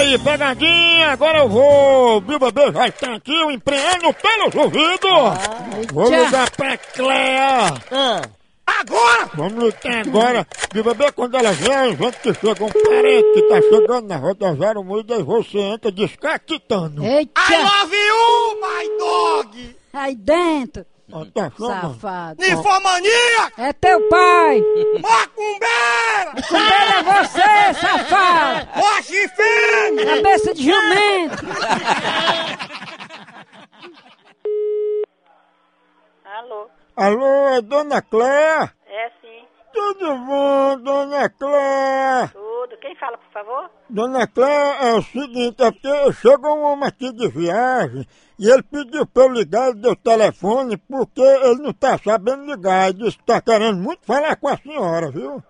aí, pegadinha, agora eu vou. Meu bebê já está aqui, eu empreendo pelos ouvidos. vou tchau. ligar pra Clea. Agora! Vamos ligar agora. Meu bebê, quando ela a gente que chega um parente que tá chegando na rodoviária moída e você entra descatitando. Eita! love you, my dog! Aí dentro, tá safado. Ninfomaníaco! É teu pai! Macumbeira! Cuidado é você, safado! Roche fêmea! Cabeça de jumento! Alô? Alô, é dona Clea? É sim. Tudo bom, dona Clea? Tudo. Quem fala, por favor? Dona Cléia, é o seguinte, é porque chegou um homem aqui de viagem e ele pediu pra eu ligar, ele deu telefone porque ele não tá sabendo ligar. Ele disse que tá querendo muito falar com a senhora, viu?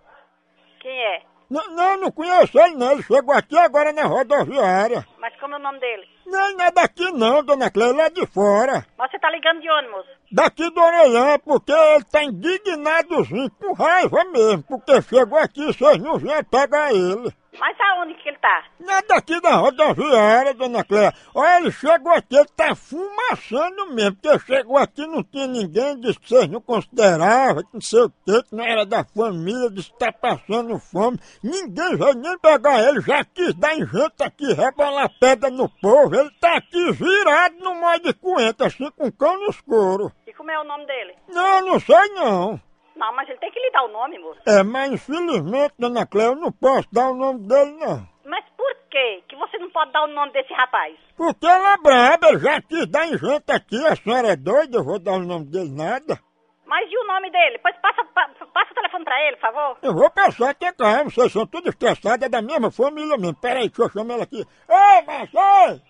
Quem é? Não, não, não conheço ele não, ele chegou aqui agora na rodoviária. Mas como é o nome dele? Não, não é daqui não, dona Cléia, ele é de fora. Mas você tá ligando de onde, moço? Daqui do Orelhão, porque ele tá indignadozinho, com raiva mesmo, porque chegou aqui e vocês não vieram pegar ele. Mas aonde que ele tá? Não é daqui da rodoviária, dona Cléia. Olha, ele chegou aqui, ele tá fumaçando mesmo, porque chegou aqui não tinha ninguém, disse que vocês não consideravam, que não sei o quê, que não era da família, disse que tá passando fome. Ninguém veio nem pegar ele, já quis dar em gente aqui, rebolar pedra no povo. Ele tá aqui virado no molho de coentro, assim com cão nos couro. E como é o nome dele? Não, não sei não. Não, mas ele tem que lhe dar o nome, moço. É, mas infelizmente, dona Cléia, eu não posso dar o nome dele, não. Mas por quê que você não pode dar o nome desse rapaz? Porque ela é braba, ele já quis dar em gente aqui, a senhora é doida, eu vou dar o nome dele nada. Mas e o nome dele? Pois passa, pa- passa o telefone pra ele, por favor. Eu vou passar até calma, vocês são tudo estressados, é da mesma família mesmo. Peraí, deixa eu chamar ela aqui. Ei, mas oi!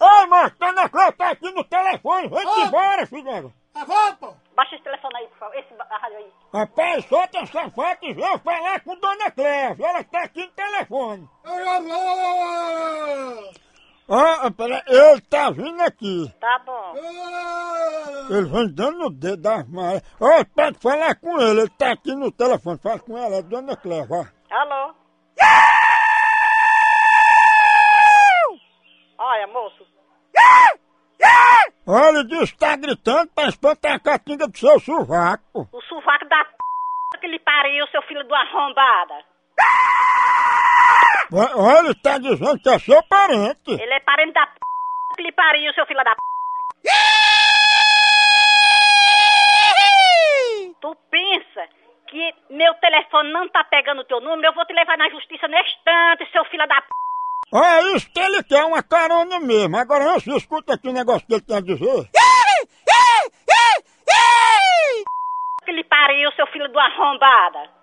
Ei, mas dona Cléia tá aqui no telefone, vem embora, filha. Baixa esse telefone aí, por favor. Esse rádio aí. Rapaz, solta essa faca e vem falar com dona Cléia, ela tá aqui no telefone. Ó, peraí, ele tá vindo aqui. Tá bom. Ele vem dando o dedo das malhas. Ó, pode falar com ele, ele tá aqui no telefone. Fala com ela, é Dona vá. Alô? Olha, moço. Olha, ele disse que tá gritando pra espantar a catinga do seu sovaco. O sovaco da p... que lhe pariu, seu filho do arrombada. Olha, ele tá dizendo que é seu parente. Ele é parente da p... que lhe pariu, seu filho da p... Tu pensa que meu telefone não tá pegando o teu número? Eu vou te levar na justiça neste instante, seu filho da p... Olha, isso que ele quer, uma carona mesmo. Agora, antes, escuta aqui o negócio que ele tem a dizer. que lhe pariu, seu filho do arrombada.